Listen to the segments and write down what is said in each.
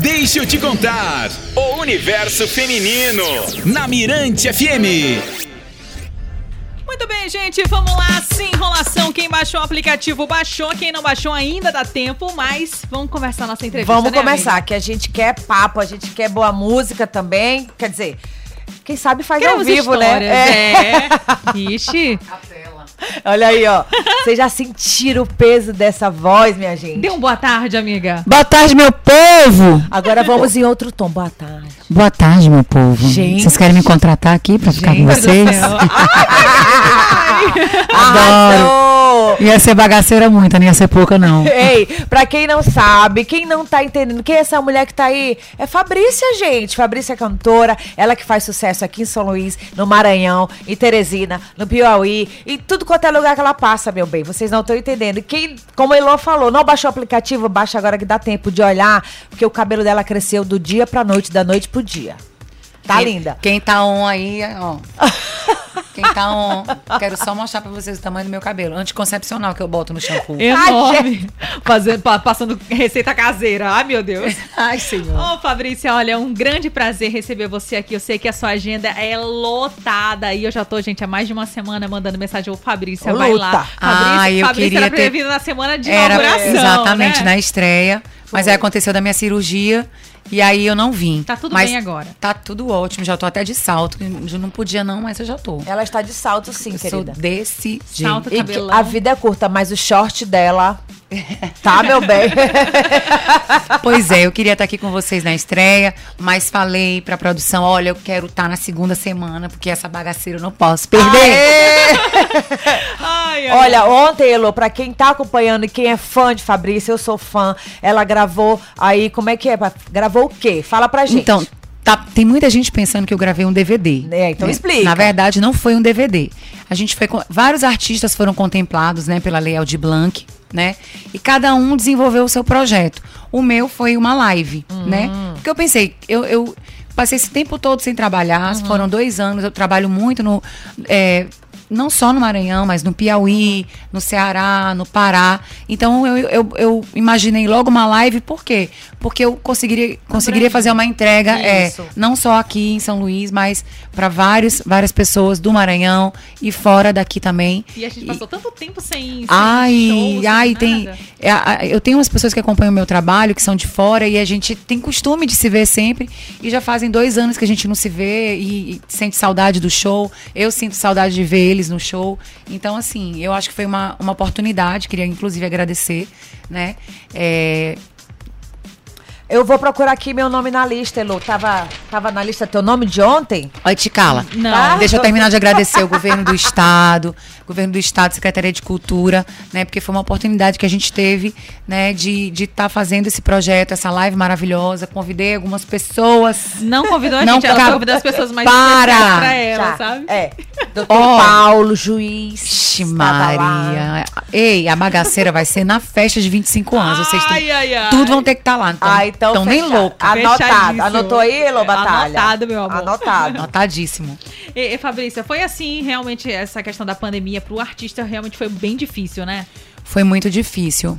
Deixa eu te contar. O universo feminino. Na Mirante FM. Muito bem, gente, vamos lá. Sem enrolação. Quem baixou o aplicativo baixou. Quem não baixou ainda dá tempo, mas vamos começar nossa entrevista. Vamos né, começar, amiga? que a gente quer papo, a gente quer boa música também. Quer dizer, quem sabe faz Queremos ao vivo, né? É. Ixi, Olha aí, ó. Vocês já sentiram o peso dessa voz, minha gente? dê um boa tarde, amiga. Boa tarde, meu povo! Agora vamos em outro tom. Boa tarde. Boa tarde, meu povo. Gente. Vocês querem me contratar aqui pra ficar com vocês? Arrasou! Ia ser bagaceira muito, não ia ser pouca, não. Ei, pra quem não sabe, quem não tá entendendo, quem é essa mulher que tá aí? É Fabrícia, gente. Fabrícia é cantora, ela que faz sucesso aqui em São Luís, no Maranhão, em Teresina, no Piauí, e tudo quanto é lugar que ela passa, meu bem. Vocês não estão entendendo. E Quem, como a Elô falou, não baixou o aplicativo, baixa agora que dá tempo de olhar, porque o cabelo dela cresceu do dia pra noite, da noite pro dia. Tá Quem- linda. Quem tá on aí, ó. Quem tá on. Quero só mostrar pra vocês o tamanho do meu cabelo. Anticoncepcional que eu boto no shampoo. Enorme. Fazendo, pa- passando receita caseira. Ai, meu Deus. Ai, senhor. Ô, Fabrícia, olha, é um grande prazer receber você aqui. Eu sei que a sua agenda é lotada e eu já tô, gente, há mais de uma semana mandando mensagem. Ô, Fabrícia, Ô, vai lá. Fabrícia, Ah, eu Fabrícia queria era ter- vir na semana de Era inauguração, exatamente né? na estreia. Mas aí aconteceu da minha cirurgia e aí eu não vim. Tá tudo Mas bem agora. Tá tudo ótimo, já tô até de salto. Eu não podia não, mas eu já tô. Ela está de salto, sim, Eu sou querida. desse jeito. Salto, E cabelão. a vida é curta, mas o short dela. Tá, meu bem? Pois é, eu queria estar aqui com vocês na estreia, mas falei pra produção, olha, eu quero estar na segunda semana, porque essa bagaceira eu não posso perder. Ai, ai, Olha, ontem, Elo, pra quem tá acompanhando e quem é fã de Fabrícia, eu sou fã. Ela gravou aí, como é que é? Gravou o quê? Fala pra gente. Então, tá- tem muita gente pensando que eu gravei um DVD. É, então explica. Na verdade, não foi um DVD. A gente foi vários artistas foram contemplados, né, pela Lei Aldir Blanc, né? E cada um desenvolveu o seu projeto. O meu foi uma live, né? Porque eu pensei, eu, eu passei esse tempo todo sem trabalhar, foram dois anos, eu trabalho muito no. é, não só no Maranhão, mas no Piauí, no Ceará, no Pará. Então eu, eu, eu imaginei logo uma live, por quê? Porque eu conseguiria, conseguiria fazer uma entrega, é, não só aqui em São Luís, mas para várias várias pessoas do Maranhão e fora daqui também. E a gente passou tanto tempo sem, sem Ai, show, sem ai, nada. tem. é, Eu tenho umas pessoas que acompanham o meu trabalho, que são de fora, e a gente tem costume de se ver sempre. E já fazem dois anos que a gente não se vê e, e sente saudade do show. Eu sinto saudade de ver eles no show. Então, assim, eu acho que foi uma, uma oportunidade, queria inclusive agradecer, né? É, Eu vou procurar aqui meu nome na lista, Elo. Tava, tava na lista teu nome de ontem? Olha, Ticala. Não. Tá? Deixa eu terminar de agradecer o governo do estado, governo do estado, Secretaria de Cultura, né? Porque foi uma oportunidade que a gente teve, né? De estar fazendo esse projeto, essa live maravilhosa. Convidei algumas pessoas. Não convidou a Não, gente, ela cara, convidou as pessoas mais para! especiais pra ela, Já. sabe? É. Doutor Ó. Paulo, juiz. Ixi. Maria. Ei, a bagaceira vai ser na festa de 25 anos. Vocês Ai, ai, ai. tudo vão ter que estar lá. Então, Ah, então tão nem louco. Anotado. Anotou aí, Elo Batalha? Anotado, meu amor. Anotado. Notadíssimo. E, e, Fabrícia, foi assim, realmente, essa questão da pandemia pro artista realmente foi bem difícil, né? Foi muito difícil.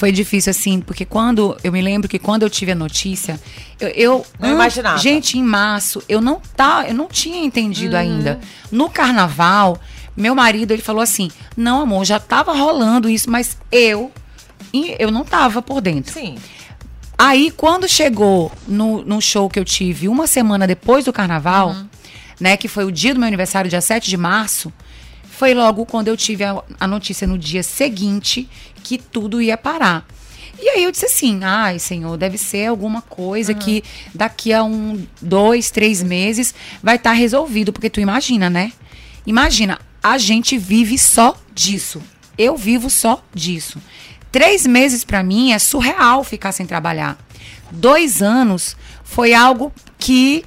Foi difícil, assim, porque quando. Eu me lembro que quando eu tive a notícia, eu. eu Não imaginava. Gente, em março, eu não tá, eu não tinha entendido Uhum. ainda. No carnaval, meu marido, ele falou assim: não, amor, já tava rolando isso, mas eu. Eu não tava por dentro. Sim. Aí, quando chegou no, no show que eu tive uma semana depois do carnaval, né, que foi o dia do meu aniversário, dia 7 de março, foi logo quando eu tive a, a notícia no dia seguinte que tudo ia parar. E aí eu disse assim, ai, senhor, deve ser alguma coisa que daqui a um, dois, três meses vai estar resolvido, porque tu imagina, né? Imagina, a gente vive só disso. Eu vivo só disso. Três meses pra mim é surreal ficar sem trabalhar. Dois anos foi algo que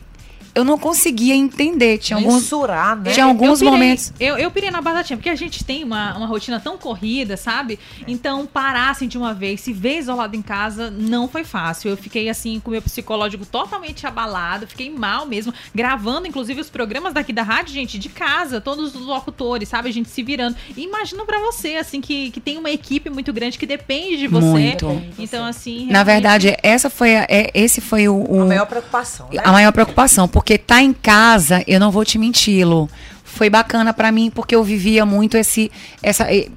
eu não conseguia entender. Tinha alguns, Mensurar, né? tinha alguns eu pirei, momentos. Eu, eu pirei na batatinha, porque a gente tem uma, uma rotina tão corrida, sabe? Então, parar assim de uma vez, se ver isolado em casa, não foi fácil. Eu fiquei assim, com o meu psicológico totalmente abalado, fiquei mal mesmo, gravando, inclusive, os programas daqui da rádio, gente, de casa, todos os locutores, sabe? A gente se virando. E imagina pra você, assim, que, que tem uma equipe muito grande que depende de você. Muito. Então, assim. Na realmente- verdade, essa foi a- é, esse foi o, o- A maior preocupação, né? a maior preocupação, porque tá em casa, eu não vou te mentir, Lu. Foi bacana pra mim porque eu vivia muito esse essa eh,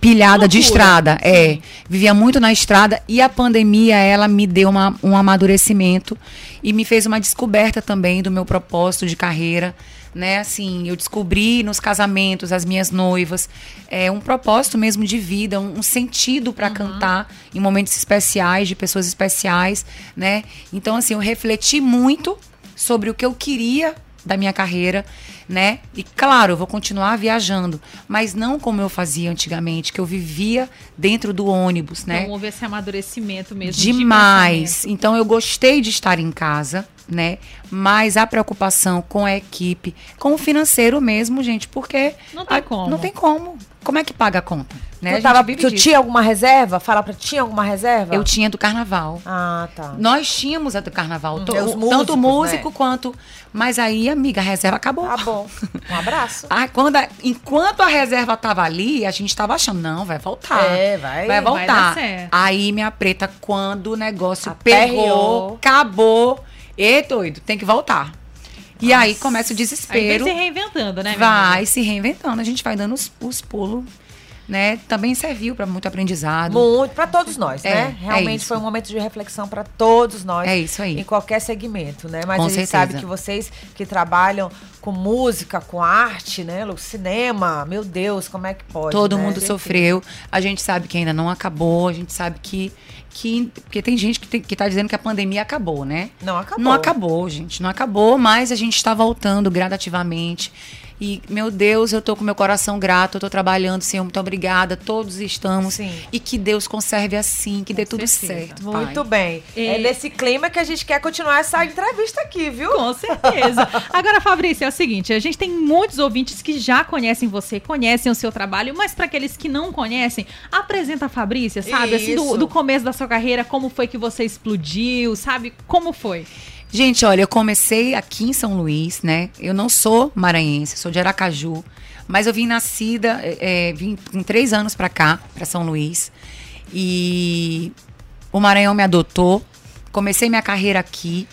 pilhada de estrada, é, vivia muito na estrada e a pandemia ela me deu uma, um amadurecimento e me fez uma descoberta também do meu propósito de carreira, né? Assim, eu descobri nos casamentos as minhas noivas é um propósito mesmo de vida, um, um sentido para cantar em momentos especiais de pessoas especiais, né? Então assim, eu refleti muito sobre o que eu queria da minha carreira, né? E claro, eu vou continuar viajando, mas não como eu fazia antigamente, que eu vivia dentro do ônibus, né? Então, houve esse amadurecimento mesmo. de Demais. Então eu gostei de estar em casa, né? Mas a preocupação com a equipe, com o financeiro mesmo, gente, porque Não tem a- como. Não tem como. Como é que paga a conta? Né? Tu, tava, tu tinha alguma reserva? Fala pra tinha alguma reserva? Eu tinha do carnaval. Ah, tá. Nós tínhamos a do carnaval, to- é, os tanto músicos, músico né? quanto. Mas aí, amiga, a reserva acabou. Bom. Um abraço. Ah, quando a- enquanto a reserva tava ali, a gente tava achando, não, vai voltar. É, vai- Vai vai voltar. certo. Aí, minha preta, quando o negócio Aperreou. pegou, acabou. E doido, tem que voltar. E aí começa o Aí vem desespero. se reinventando, né? vai se reinventando. A gente vai dando os, os pulos, né? Também serviu para muito aprendizado. Muito, pra todos nós, É, né? é Realmente isso. foi um momento de reflexão pra todos nós. É isso aí. Em qualquer segmento, né? Mas Com a gente certeza. sabe que vocês que trabalham com música, com arte, né? Cinema, meu Deus, como é que pode? Todo né? mundo sofreu. A gente sabe que ainda não acabou. A gente sabe que. que porque tem gente que, tem, que tá dizendo que a pandemia acabou, né? Não acabou. Não acabou, gente. Não acabou, mas a gente está voltando gradativamente. E, meu Deus, eu tô com meu coração grato, eu tô trabalhando, Senhor, muito obrigada. Todos estamos. Sim. E que Deus conserve assim, que dê tudo certeza. certo. Muito Pai. bem. E- É nesse clima que a gente quer continuar essa entrevista aqui, viu? Com certeza. Agora, Fabrício, é o seguinte: a gente tem muitos ouvintes que já conhecem você, conhecem o seu trabalho, mas para aqueles que não conhecem, apresenta a Fabrícia, sabe? Assim, do, do começo da sua carreira, como foi que você explodiu, sabe? Como foi? Gente, olha, eu comecei aqui em São Luís, né? Eu não sou maranhense, sou de Aracaju. Mas eu vim nascida, é, é, vim com três anos pra cá, pra São Luís. E o Maranhão me adotou. Comecei minha carreira aqui.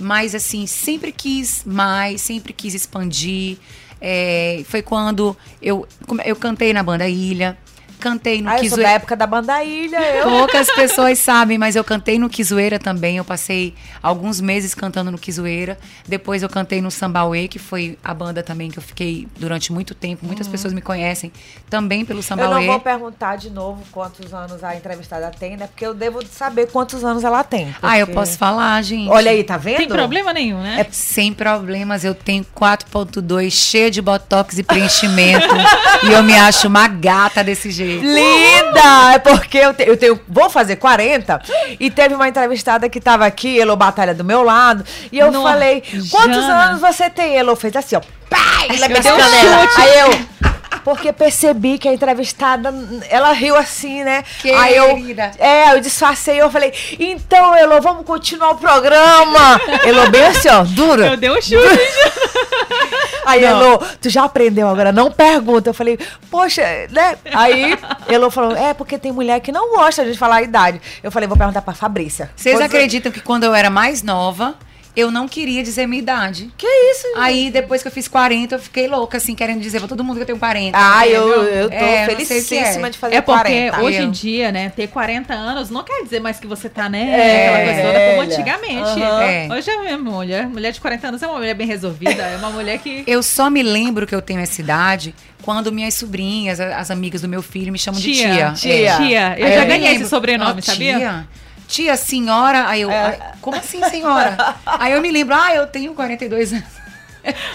Mas, assim, sempre quis mais, sempre quis expandir. É, foi quando eu, eu cantei na banda Ilha, cantei no Ah, eu sou Kizoeira. da época da banda Ilha, eu. Poucas pessoas sabem, mas eu cantei no Kizoeira também. Eu passei alguns meses cantando no Kizoeira. Depois eu cantei no Sambauê, que foi a banda também que eu fiquei durante muito tempo. Muitas pessoas me conhecem também pelo Eu Sambauê. não vou perguntar de novo quantos anos a entrevistada tem, né? Porque eu devo saber quantos anos ela tem. Ah, eu porque- posso falar, gente. Olha aí, tá vendo? Tem problema nenhum, né? É sem problemas, eu tenho 4.2 cheio de botox e preenchimento. e eu me acho uma gata desse jeito. Linda! É porque eu, te- eu tenho. Vou fazer 40 e teve uma entrevistada que tava aqui, Elo Batalha do meu lado. E eu Nossa, falei: quantos Jana. anos você tem? Elo fez assim, ó. Pá! E Eu dei um ela. chute. Aí eu. Porque percebi que a entrevistada, ela riu assim, né? Aí eu, Querida. é, eu disfarcei, eu falei, então, Elo, vamos continuar o programa. Elo bem assim, ó, dura. Eu dei um chute. Aí, Não. Elô, tu já aprendeu agora, não pergunta. Eu falei, poxa, né? Aí, Elô falou, é porque tem mulher que não gosta de falar a idade. Eu falei, vou perguntar pra Fabrícia. Vocês Você- acreditam que quando eu era mais nova, eu não queria dizer minha idade? Que isso, gente? Aí, depois que eu fiz 40, eu fiquei louca, assim, querendo dizer pra todo mundo que eu tenho 40. Ah, eu, eu tô É, felicíssima é. de fazer É porque 40. hoje Eu. em dia, né, ter 40 anos não quer dizer mais que você tá, né, É, aquela coisa toda como antigamente. Aham. É. Hoje é mesmo, mulher, mulher de 40 anos é uma mulher bem resolvida, é uma mulher que Eu só me lembro que eu tenho essa idade quando minhas sobrinhas, as amigas do meu filho, me chamam de tia. tia. É. Tia, eu Aí já ganhei esse sobrenome, "Ah, sabia? Tia, tia, senhora. Aí eu, É. "Ai, como assim, senhora? Aí eu me lembro, ah, eu tenho 42 anos.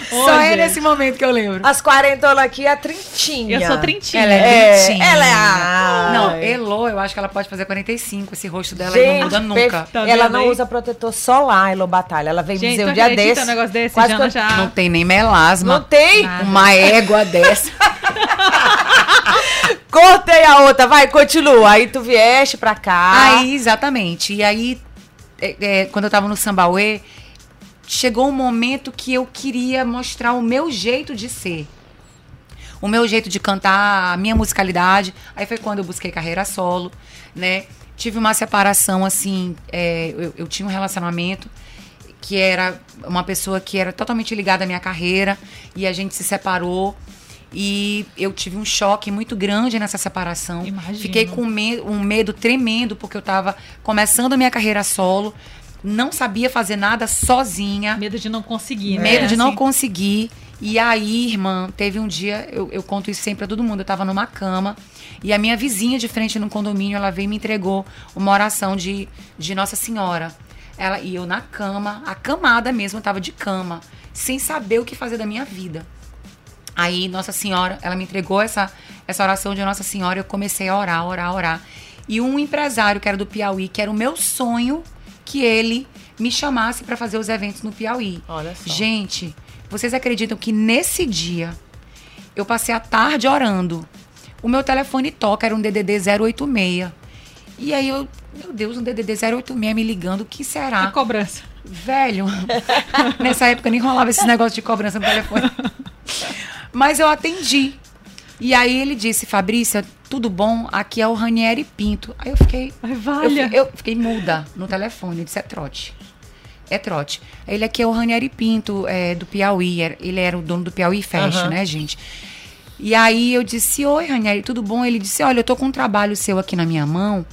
Só é gente. nesse momento que eu lembro. As quarentonas aqui é a trintinha. Eu sou trintinha. Ela é É, trintinha. ela é a- Não. Elo, eu acho que ela pode fazer 45. Esse rosto dela Gente, não muda nunca. Tá ela não aí? usa protetor solar, Elo Batalha. Ela veio Gente, dizer um dia desse. um negócio desse? quase Jana já... Não tem nem melasma. Não tem? Nada. Uma égua dessa. Cortei a outra, vai, continua. Aí tu vieste pra cá. Aí, exatamente. E aí, é, é, quando eu tava no Sambauê, chegou um momento que eu queria mostrar o meu jeito de ser. O meu jeito de cantar, a minha musicalidade. Aí foi quando eu busquei carreira solo, né? Tive uma separação, assim, é, eu, eu tinha um relacionamento que era uma pessoa que era totalmente ligada à minha carreira e a gente se separou e eu tive um choque muito grande nessa separação. Imagino. Fiquei com um medo tremendo porque eu estava começando a minha carreira solo, não sabia fazer nada sozinha. Medo de não conseguir, né? Medo de não Assim. conseguir. E aí, irmã, teve um dia, eu, eu conto isso sempre pra todo mundo, eu tava numa cama e a minha vizinha de frente no condomínio, ela veio e me entregou uma oração de, de Nossa Senhora. Ela, e eu na cama, acamada mesmo, eu tava de cama, sem saber o que fazer da minha vida. Aí, Nossa Senhora, ela me entregou essa, essa oração de Nossa Senhora, eu comecei a orar, orar, orar. E um empresário que era do Piauí, que era o meu sonho, que ele me chamasse para fazer os eventos no Piauí. Olha só. Gente, vocês acreditam que nesse dia eu passei a tarde orando. O meu telefone toca, era um DDD 086. E aí eu, meu Deus, um DDD 086 me ligando, o que A será? cobrança. Velho, nessa época nem rolava esses negócios de cobrança no telefone. Mas eu atendi. E aí ele disse, Fabrícia, tudo bom? Aqui é o Ranieri Pinto. Aí eu fiquei. Ai, Eu, valha. fi- eu fiquei muda no telefone. Eu disse, é trote. É trote. Ele aqui é o Ranieri Pinto, é, do Piauí. era- Ele era o dono do Piauí Fashion, Aham. né, gente? E aí eu disse, oi, Ranieri, tudo bom? Ele disse, olha, eu tô com um trabalho seu aqui na minha mão.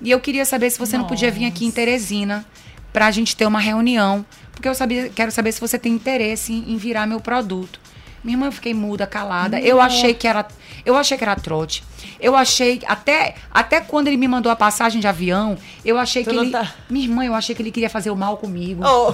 E eu queria saber se você não podia vir aqui em Teresina pra gente ter uma reunião. Porque eu sabia, quero saber se você tem interesse em, em virar meu produto. Minha irmã, eu fiquei muda, calada. Eu achei que era, eu achei que era trote. Eu achei até até quando ele me mandou a passagem de avião, eu achei Tu que não ele, tá- minha irmã, eu achei que ele queria fazer o mal comigo. Oh,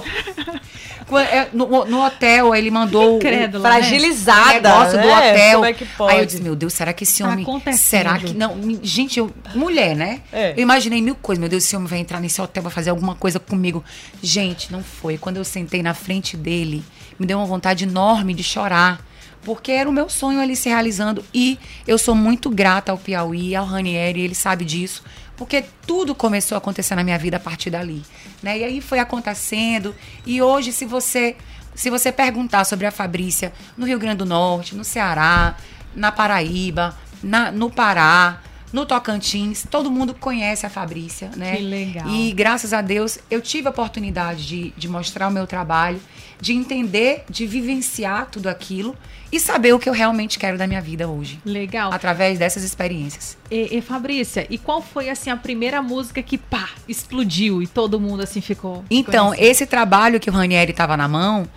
é, No, no hotel, ele mandou o- Incrédula, né? o fragilizada. negócio do né? hotel. Como é que pode? Aí eu disse, meu Deus, será que esse Tá homem. acontecendo. será que. Não, gente, eu, mulher, né? É. Eu imaginei mil coisas. Meu Deus, esse homem vai entrar nesse hotel, vai fazer alguma coisa comigo. Gente, não foi. Quando eu sentei na frente dele, me deu uma vontade enorme de chorar. Porque era o meu sonho ali se realizando. E eu sou muito grata ao Piauí, ao Ranieri, ele sabe disso. Porque tudo começou a acontecer na minha vida a partir dali. Né? E aí foi acontecendo. E hoje, se você, se você perguntar sobre a Fabrícia no Rio Grande do Norte, no Ceará, na Paraíba, na- no Pará, no Tocantins, todo mundo conhece a Fabrícia, né? Que legal. E graças a Deus eu tive a oportunidade de, de mostrar o meu trabalho, de entender, de vivenciar tudo aquilo e saber o que eu realmente quero da minha vida hoje. Legal. Através dessas experiências. E, e, Fabrícia, e qual foi assim a primeira música que pá, explodiu e todo mundo assim ficou? Então, conhecido? esse trabalho que o Ranieri estava na mão,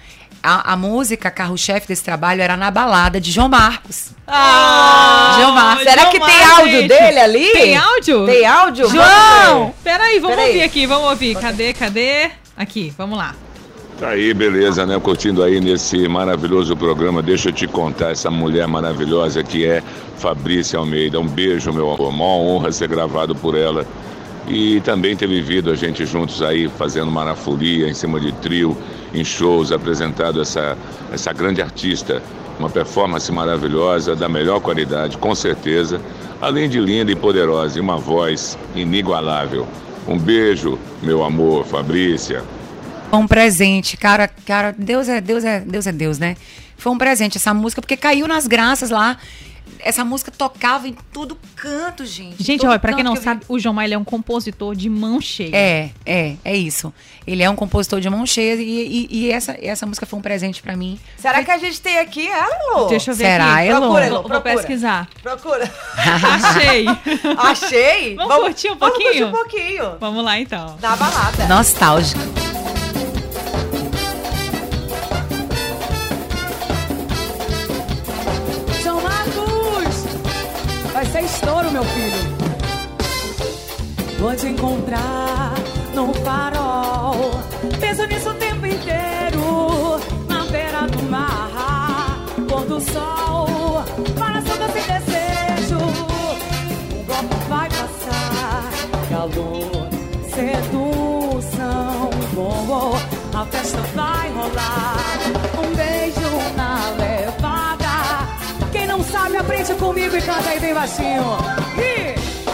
a, a música carro-chefe desse trabalho era na balada de João Marcos. Ah, Gilmar. Será que Gilmar, tem áudio gente. dele ali? Tem áudio? Tem áudio? João! Peraí, vamos Peraí. ouvir aqui, vamos ouvir. Cadê, cadê? Aqui, vamos lá. Tá aí, beleza, né? Curtindo aí nesse maravilhoso programa. Deixa eu te contar essa mulher maravilhosa que é Fabrícia Almeida. Um beijo, meu amor. Uma honra ser gravado por ela. E também ter vivido a gente juntos aí, fazendo marafolia em cima de trio, em shows, apresentado essa, essa grande artista. Uma performance maravilhosa, da melhor qualidade, com certeza. Além de linda e poderosa, e uma voz inigualável. Um beijo, meu amor, Fabrícia. Foi um presente, cara, cara, Deus é, Deus é, Deus é Deus, né? Foi um presente essa música porque caiu nas graças lá. Essa música tocava em todo canto, gente. Gente, olha, pra quem não que eu vi- sabe, o João Maia é um compositor de mão cheia. É, é, é isso. Ele é um compositor de mão cheia e, e- e essa, essa música foi um presente pra mim. Será que a gente tem aqui ela, Elô? Deixa eu ver Será, aqui. Elô? Procura, Vou, Elô, vou procura. pesquisar. Procura. Achei. Achei? Vamos curtir um Vamos curtir pouquinho? um pouquinho. vamos lá então. Na balada. Nostálgico. estouro, meu filho. Vou te encontrar no farol. Penso nisso o tempo inteiro. Na beira do mar, pôr do sol. Coração sem desejo. O golpe vai passar. Calor, sedução. Bom, a festa vai rolar. Comigo e canta aí bem baixinho.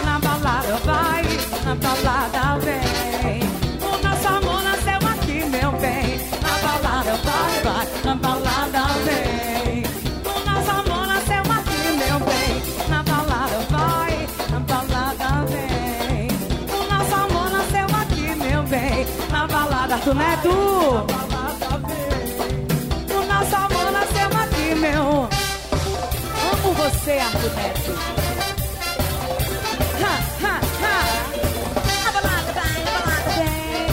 Na balada vai, na balada vem. O nosso amor nasceu aqui, meu bem. Na balada vai, vai, na balada vem. O nosso amor nasceu aqui, meu bem. Na balada vai, na balada vem. O nosso amor nasceu aqui, meu bem. Na balada, tu não é tu? Você, Neto. Ha, ha, ha. Na balada vai, na balada vem.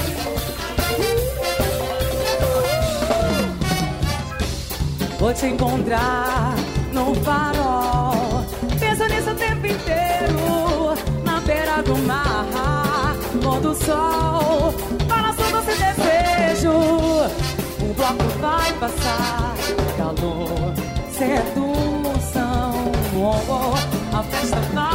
Vou te encontrar no farol. Penso nisso o tempo inteiro. Na beira do mar, pôr do sol. Balanço doce desejo. O bloco vai passar. Oh, a festa vai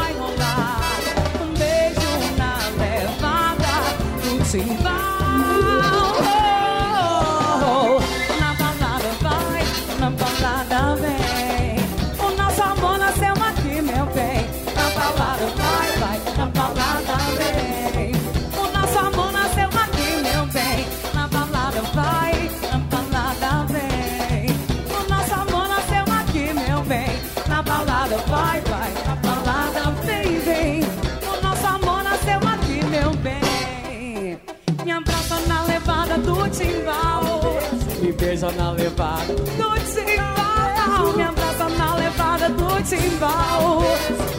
Beija na levada do timbal. Me abraça na levada do timbal.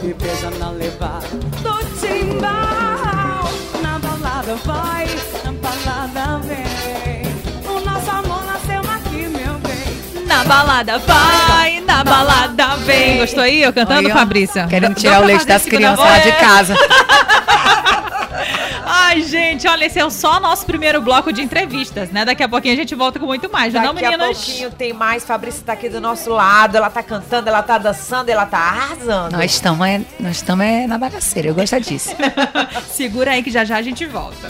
Me beija na levada do timbal. Na balada vai, na balada vem. O nosso amor nasceu aqui, meu bem. Na balada vai, na balada vem. Gostou aí? Eu cantando, Fabrícia? Querendo tirar o leite das crianças lá de casa. Ai, gente, olha, esse é só o nosso primeiro bloco de entrevistas, né? Daqui a pouquinho a gente volta com muito mais, não, Daqui a meninas? pouquinho tem mais. Fabrícia tá aqui do nosso lado. Ela tá cantando, ela tá dançando, ela tá arrasando. Nós estamos é, nós estamos é na bagaceira, eu gosto disso. Segura aí que já já a gente volta.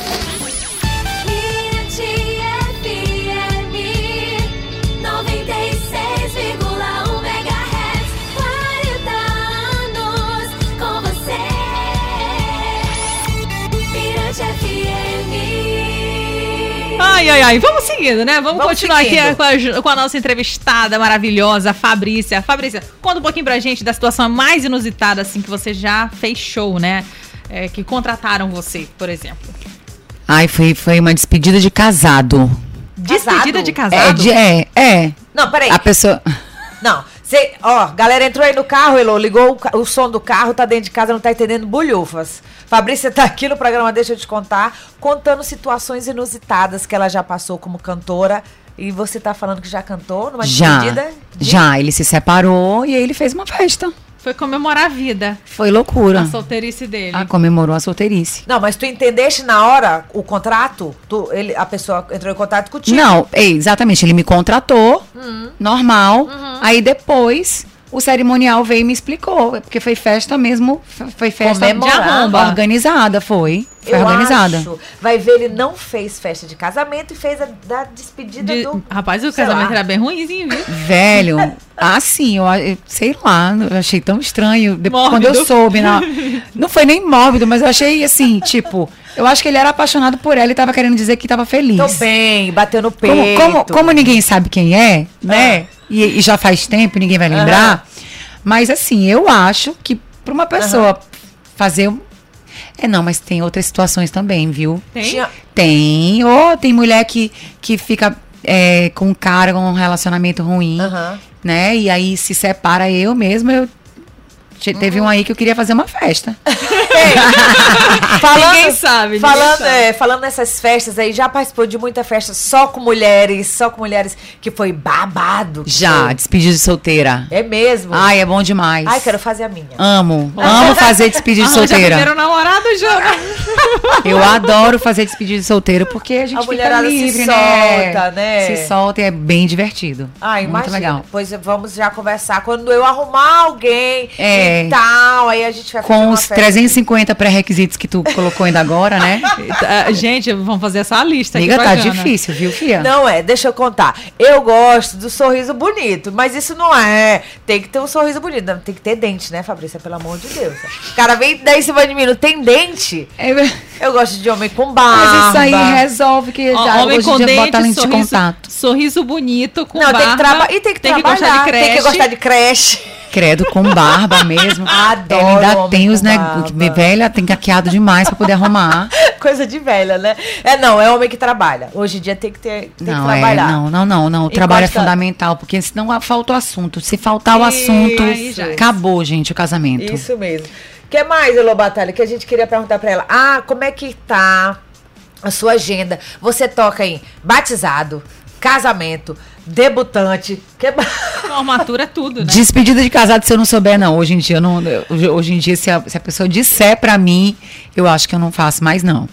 Ai, ai, ai. Vamos seguindo, né? Vamos, Vamos continuar seguindo. aqui com a, com a nossa entrevistada maravilhosa, Fabrícia. Fabrícia, conta um pouquinho pra gente da situação mais inusitada, assim, que você já fez show, né? É, que contrataram você, por exemplo. Ai, foi, foi uma despedida de casado. Despedida de É, casado? de, é, é. Não, peraí. A pessoa. Não. Cê, ó, galera entrou aí no carro, Elô, ligou o, o som do carro, tá dentro de casa, não tá entendendo bulhufas. Fabrícia tá aqui no programa Deixa eu te contar, contando situações inusitadas que ela já passou como cantora. E você tá falando que já cantou numa Já. despedida? de- Já, ele se separou e aí ele fez uma festa. Foi comemorar a vida, Foi loucura. a solteirice dele. Ah, comemorou a solteirice. Não, mas tu entendeste na hora o contrato? Tu, ele, a pessoa entrou em contato contigo? Não, é, exatamente. Ele me contratou, Hum. normal. Uhum. Aí depois o cerimonial veio e me explicou. Porque foi festa mesmo. Foi festa Comemorar. de arromba. Organizada, foi. Foi Eu organizada. acho. Vai ver, ele não fez festa de casamento e fez a da despedida De- do. Rapaz, o casamento lá. era bem ruimzinho, viu? Velho, assim, eu, eu sei lá, eu achei tão estranho. Depois, quando eu soube, não, não foi nem mórbido, mas eu achei assim, tipo, eu acho que ele era apaixonado por ela e tava querendo dizer que tava feliz. Tô bem, bateu no Como, peito. como, como ninguém sabe quem é, né? E, e já faz tempo, ninguém vai lembrar. Mas assim, eu acho que pra uma pessoa fazer. um- É, não, mas tem outras situações também, viu? Tem? Tem. Ou tem mulher que, que fica é, com um cara com um relacionamento ruim, Aham. né? E aí se separa eu mesma, eu. Te- Teve um aí que eu queria fazer uma festa. Falando, Ninguém sabe, ninguém Falando, sabe. é, falando nessas festas aí, já participou de muita festa só com mulheres, só com mulheres que foi babado. que Já, foi. despedida de solteira. É mesmo? Ai, é bom demais. Ai, quero fazer a minha. Amo. Amo fazer despedida de Arranja solteira. primeiro namorado, Jana. Eu adoro fazer despedida de solteiro porque a gente A fica mulherada se livre, solta, né? Se solta e é bem divertido. Ah, Muito imagina. legal. Pois vamos já conversar. Quando eu arrumar alguém É. e tal, aí a gente vai fazer Com uma os festa. 350 50 pré-requisitos que tu colocou ainda agora, né? Ah, Gente, vamos fazer essa lista Amiga, aqui tá pra Jana. difícil, viu, Fia? Não é, deixa eu contar. Eu gosto do sorriso bonito, mas isso não é. Tem que ter um sorriso bonito. Tem que ter dente, né, Fabrícia? Pelo amor de Deus. O cara vem daí em cima de mim, não tem dente. É, Eu gosto de homem com barba. mas isso aí resolve que já, homem hoje com em dia bota dente, lente de sorriso, contato. sorriso bonito, com Não, barba. tem que trabalhar. E tem que tem trabalhar. que gostar de creche. Tem que gostar de creche. Credo, com barba mesmo. Adoro Ela ainda homem tem os né, velha, tem caqueado demais pra poder arrumar. Coisa de velha, né? É, não, é homem que trabalha. Hoje em dia tem que ter tem não, que é, trabalhar. não, não, não, não. O E trabalho gosta- é fundamental, porque senão falta o assunto. Se faltar o assunto, acabou, gente, o casamento. Isso mesmo. O que mais, Elô Batalha, que a gente queria perguntar pra ela? Ah, como é que tá a sua agenda? Você toca em batizado, casamento, debutante. Que... Formatura é tudo, né? Despedida de casado se eu não souber, não. Hoje em dia, eu não, hoje em dia se, a, se a pessoa disser pra mim, eu acho que eu não faço mais, não.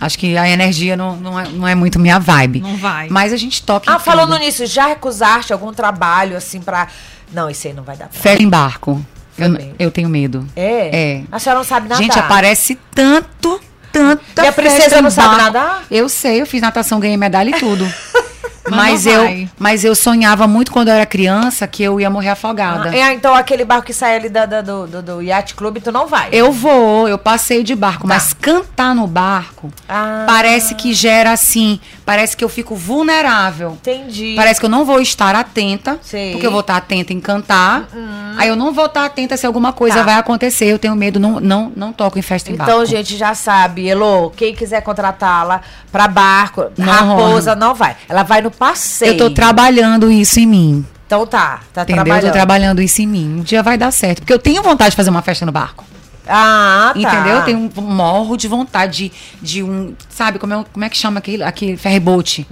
Acho que a energia não, não, é, não é muito minha vibe. Não vai. Mas a gente toca em Ah, falando tudo. nisso, já recusaste algum trabalho assim pra. Não, isso aí não vai dar. pra- Festa em barco. Eu, Também. eu tenho medo. É? É. A senhora não sabe nadar. Gente, aparece tanto, tanto. E a princesa não sabe nadar? Eu sei, eu fiz natação, ganhei medalha e tudo. Mas mas, eu, vai. mas eu sonhava muito quando eu era criança que eu ia morrer afogada. Ah, é, então aquele barco que sai ali da- da- do, do, do Yacht Club, tu não vai. Eu vou, eu passeio de barco, mas cantar no barco Ah. parece que gera assim, parece que eu fico vulnerável. Entendi. Parece que eu não vou estar atenta. Uhum. porque eu vou estar atenta em cantar. Aí eu não vou estar atenta se alguma coisa Tá. vai acontecer. Eu tenho medo, não, não, não toco em festa em Então, barco. gente, já sabe, Elô, quem quiser contratá-la pra barco, Não raposa, não vai. Ela vai no passeio. Eu tô trabalhando isso em mim. Então tá, tá Entendeu? Eu trabalhando. tô trabalhando isso em mim. Um dia vai dar certo. Porque eu tenho vontade de fazer uma festa no barco. Ah, tá. Entendeu? Eu tenho um morro de vontade de, de um. Sabe como é, como é que chama aquele, aquele ferryboat?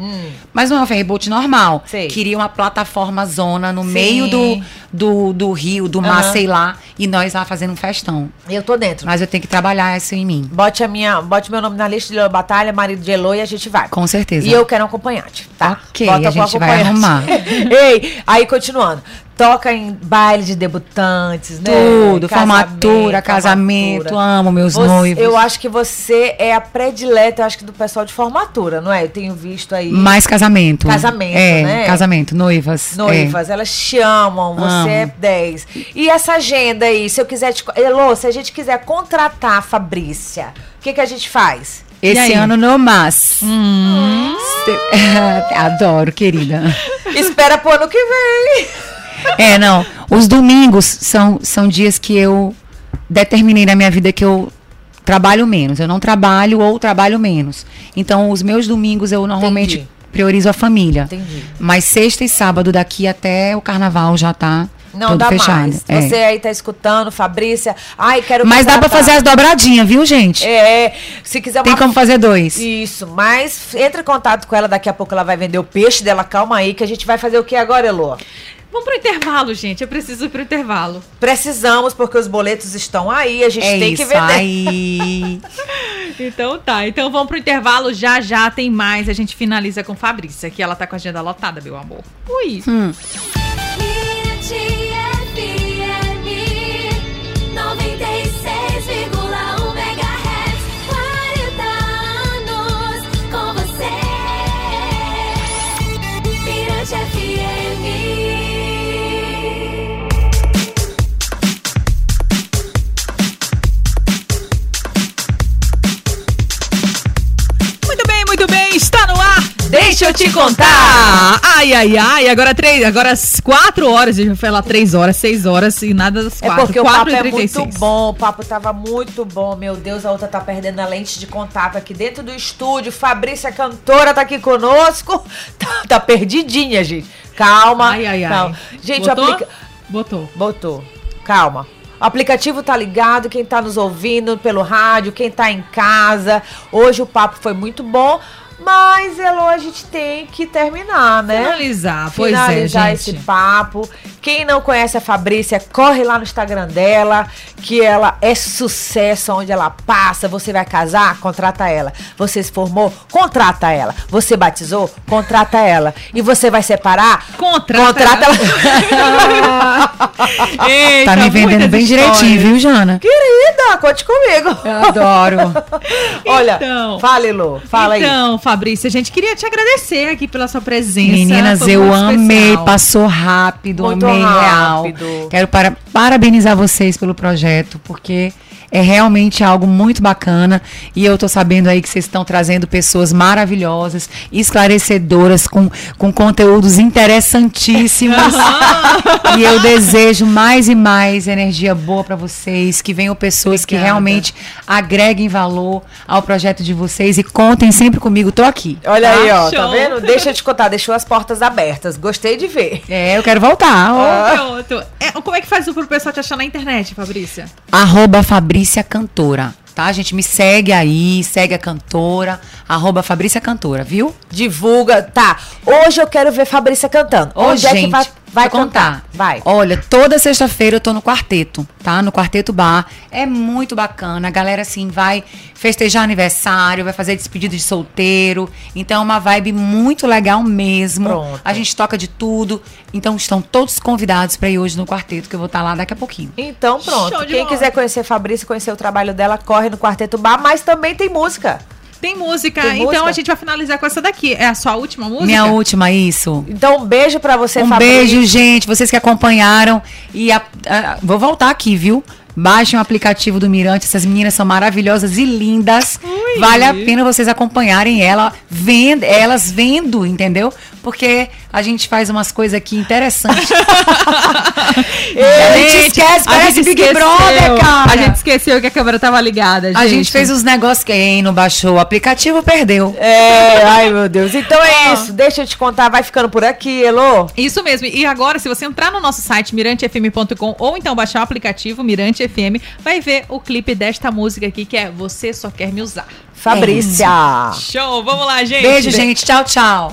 Mas não é um ferryboat normal. Hum. Sei. Queria uma plataforma zona no Sim. meio do, do, do rio, do mar, Aham. sei lá. E nós lá fazendo um festão. Eu tô dentro. Mas eu tenho que trabalhar isso em mim. Bote, a minha, bote meu nome na lista de Batalha, marido de Elô, e a gente vai. Com certeza. E eu quero um acompanhante, tá? Ok, a com gente vai arrumar. Ei, aí continuando. Toca em baile de debutantes, né? Tudo, Casamento, formatura, casamento, formatura. amo meus Você- noivos. Eu acho que você é a predileta, eu acho que do pessoal de formatura, não é? Eu tenho visto aí Mais casamento. Casamento, é, né? Casamento, noivas. noivas, elas te amam, você Amo. é 10. E essa agenda aí, se eu quiser te. Elô, se a gente quiser contratar a Fabrícia, o que, que a gente faz? É. Esse ano no MAS. Cê- Adoro, querida. Espera pro ano que vem. É, não. Os domingos são, são dias que eu determinei na minha vida que eu trabalho menos. Eu não trabalho ou trabalho menos. Então, os meus domingos eu normalmente Entendi. priorizo a família. Entendi. Mas sexta e sábado daqui até o carnaval já tá Não dá fechado. mais. É. Você aí tá escutando, Fabrícia. Ai, quero Mas dá pra contratar. fazer as dobradinhas, viu, gente? É, se quiser Tem uma como fazer dois. Isso, mas entre em contato com ela, daqui a pouco ela vai vender o peixe dela. Calma aí, que a gente vai fazer o que agora, Elô? Vamos pro intervalo, gente. Eu preciso ir pro intervalo. Precisamos, porque os boletos estão aí, a gente É tem que vender. aí. Então tá. Então vamos pro intervalo. Já já tem mais. A gente finaliza com Fabrícia, que ela tá com a agenda lotada, meu amor. Ui. Hum. Te contar. Ai, ai, ai. Agora três, agora quatro horas. A gente vai falar três horas, seis horas e nada das É quatro. porque o Quatro papo e é muito bom, o papo tava muito bom. Meu Deus, a outra tá perdendo a lente de contato aqui dentro do estúdio. Fabrícia Cantora tá aqui conosco. Tá, tá perdidinha, gente. Calma. Ai, ai, ai. calma. Gente, Botou? o aplica... Botou. Botou. Calma. O aplicativo tá ligado, quem tá nos ouvindo pelo rádio, quem tá em casa. Hoje o papo foi muito bom, mas Elô, a gente tem que terminar, né? Finalizar, pois Finalizar é, esse gente. papo. Quem não conhece a Fabrícia, corre lá no Instagram dela, que ela é sucesso onde ela passa. Você vai casar? Contrata ela. Você se formou? Contrata ela. Você batizou? Contrata ela. E você vai separar? Contrata Contrata ela. Eita, Tá me vendendo bem histórias. direitinho, viu, Jana? Querida, conte comigo. Eu adoro. Olha, Então. fale, Lu. Fala aí. Então, Fabrícia, a gente queria te agradecer aqui pela sua presença. Meninas, Foi eu amei, especial. passou rápido, Muito amei rápido. real. Quero para- parabenizar vocês pelo projeto, porque é realmente algo muito bacana e eu tô sabendo aí que vocês estão trazendo pessoas maravilhosas, esclarecedoras, com, com conteúdos interessantíssimos. e eu desejo mais e mais energia boa para vocês, que venham pessoas que Obrigada. realmente agreguem valor ao projeto de vocês e contem sempre comigo, tô aqui. Olha aí, ó, tá Show. vendo? Deixa eu te contar, deixou as portas abertas. Gostei de ver. É, eu quero voltar. ó. Pronto. É, como é que faz pro pessoal te achar na internet, Fabrícia? Arroba Fabrícia Cantora. Tá, gente? Me segue aí, segue a cantora. Arroba Fabrícia Cantora, viu? Divulga. Tá. Hoje eu quero ver Fabrícia cantando. Ô, Onde é que gente, vai, cantar? contar. Vai. Olha, toda sexta-feira eu tô no quarteto, tá? No quarteto bar. É muito bacana. A galera, assim, vai festejar aniversário, vai fazer despedida de solteiro. Então é uma vibe muito legal mesmo. Pronto. A gente toca de tudo. Então estão todos convidados pra ir hoje no quarteto, que eu vou estar lá daqui a pouquinho. Então pronto. Quem bola. quiser conhecer Fabrícia, conhecer o trabalho dela, corre no Quarteto Bar, mas também tem música. Tem música, Tem então música? a gente vai finalizar com essa daqui. É a sua última música? Minha última, isso. Então um beijo pra você, Um Fabrícia. beijo, gente. Vocês que acompanharam. E a- a- vou voltar aqui, viu? Baixem o aplicativo do Mirante. Essas meninas são maravilhosas e lindas. Vale a pena vocês acompanharem ela, vendo, elas vendo, entendeu? Porque a gente faz umas coisas aqui interessantes. a gente esquece, a parece gente Big esqueceu. Brother, cara. A gente esqueceu que a câmera tava ligada, gente. A gente fez uns negócios que quem não baixou o aplicativo perdeu. É, ai meu Deus. Então é isso. Deixa eu te contar, vai ficando por aqui, Elô. Isso mesmo. E agora, se você entrar no nosso site mirantefm.com ou então baixar o aplicativo Mirante FM, vai ver o clipe desta música aqui que é Você Só Quer Me Usar. Fabrícia. Show, vamos lá, gente. Beijo, gente. Tchau, tchau.